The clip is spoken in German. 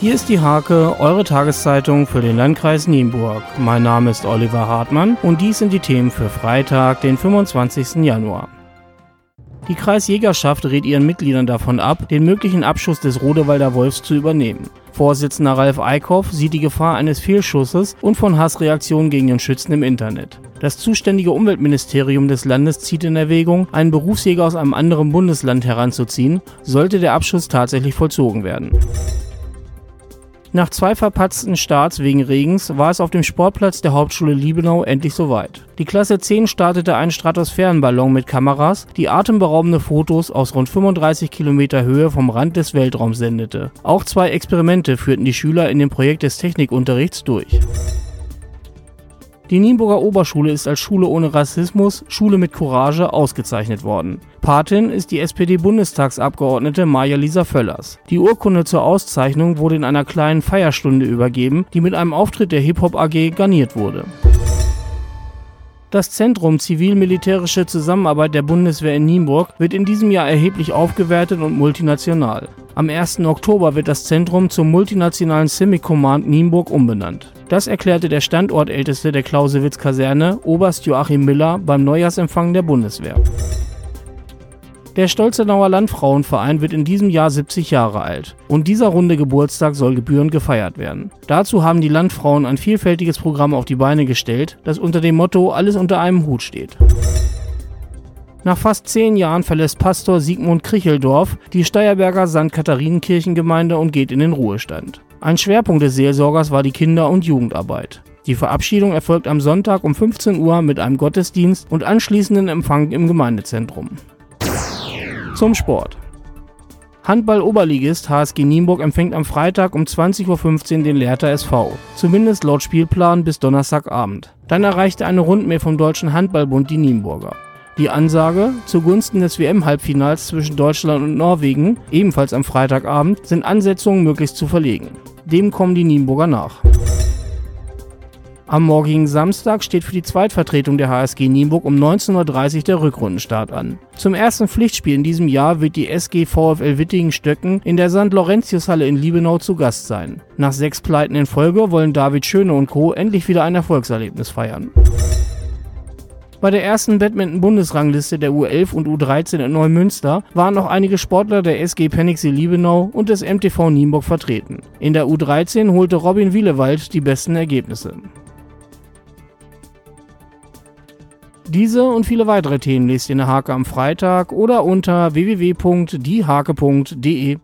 Hier ist die Hake, eure Tageszeitung für den Landkreis Nienburg. Mein Name ist Oliver Hartmann und dies sind die Themen für Freitag, den 25. Januar. Die Kreisjägerschaft rät ihren Mitgliedern davon ab, den möglichen Abschuss des Rodewalder Wolfs zu übernehmen. Vorsitzender Ralf Eickhoff sieht die Gefahr eines Fehlschusses und von Hassreaktionen gegen den Schützen im Internet. Das zuständige Umweltministerium des Landes zieht in Erwägung, einen Berufsjäger aus einem anderen Bundesland heranzuziehen, sollte der Abschuss tatsächlich vollzogen werden. Nach zwei verpatzten Starts wegen Regens war es auf dem Sportplatz der Hauptschule Liebenau endlich soweit. Die Klasse 10 startete einen Stratosphärenballon mit Kameras, die atemberaubende Fotos aus rund 35 Kilometer Höhe vom Rand des Weltraums sendete. Auch zwei Experimente führten die Schüler in dem Projekt des Technikunterrichts durch. Die Nienburger Oberschule ist als Schule ohne Rassismus, Schule mit Courage ausgezeichnet worden. Patin ist die SPD-Bundestagsabgeordnete Maja-Lisa Völlers. Die Urkunde zur Auszeichnung wurde in einer kleinen Feierstunde übergeben, die mit einem Auftritt der Hip-Hop AG garniert wurde. Das Zentrum Zivil-Militärische Zusammenarbeit der Bundeswehr in Nienburg wird in diesem Jahr erheblich aufgewertet und multinational. Am 1. Oktober wird das Zentrum zum multinationalen Simic Command Nienburg umbenannt. Das erklärte der Standortälteste der Clausewitz-Kaserne, Oberst Joachim Miller, beim Neujahrsempfang der Bundeswehr. Der Stolzenauer Landfrauenverein wird in diesem Jahr 70 Jahre alt und dieser runde Geburtstag soll gebührend gefeiert werden. Dazu haben die Landfrauen ein vielfältiges Programm auf die Beine gestellt, das unter dem Motto Alles unter einem Hut steht. Nach fast zehn Jahren verlässt Pastor Sigmund Kricheldorf die Steierberger St. Katharinenkirchengemeinde und geht in den Ruhestand. Ein Schwerpunkt des Seelsorgers war die Kinder- und Jugendarbeit. Die Verabschiedung erfolgt am Sonntag um 15 Uhr mit einem Gottesdienst und anschließenden Empfang im Gemeindezentrum. Zum Sport. Handball-Oberligist HSG Nienburg empfängt am Freitag um 20.15 Uhr den Lehrter SV. Zumindest laut Spielplan bis Donnerstagabend. Dann erreichte eine Rundmail vom Deutschen Handballbund die Nienburger. Die Ansage zugunsten des WM-Halbfinals zwischen Deutschland und Norwegen, ebenfalls am Freitagabend, sind Ansetzungen möglichst zu verlegen. Dem kommen die Nienburger nach. Am morgigen Samstag steht für die Zweitvertretung der HSG Nienburg um 19.30 Uhr der Rückrundenstart an. Zum ersten Pflichtspiel in diesem Jahr wird die SG VfL Wittingen-Stöcken in der St. Laurentius-Halle in Liebenau zu Gast sein. Nach sechs Pleiten in Folge wollen David Schöne und Co. endlich wieder ein Erfolgserlebnis feiern. Bei der ersten Badminton-Bundesrangliste der U11 und U13 in Neumünster waren noch einige Sportler der SG Penixie Liebenau und des MTV Nienburg vertreten. In der U13 holte Robin Wielewald die besten Ergebnisse. Diese und viele weitere Themen lest ihr in der Hake am Freitag oder unter www.diehake.de.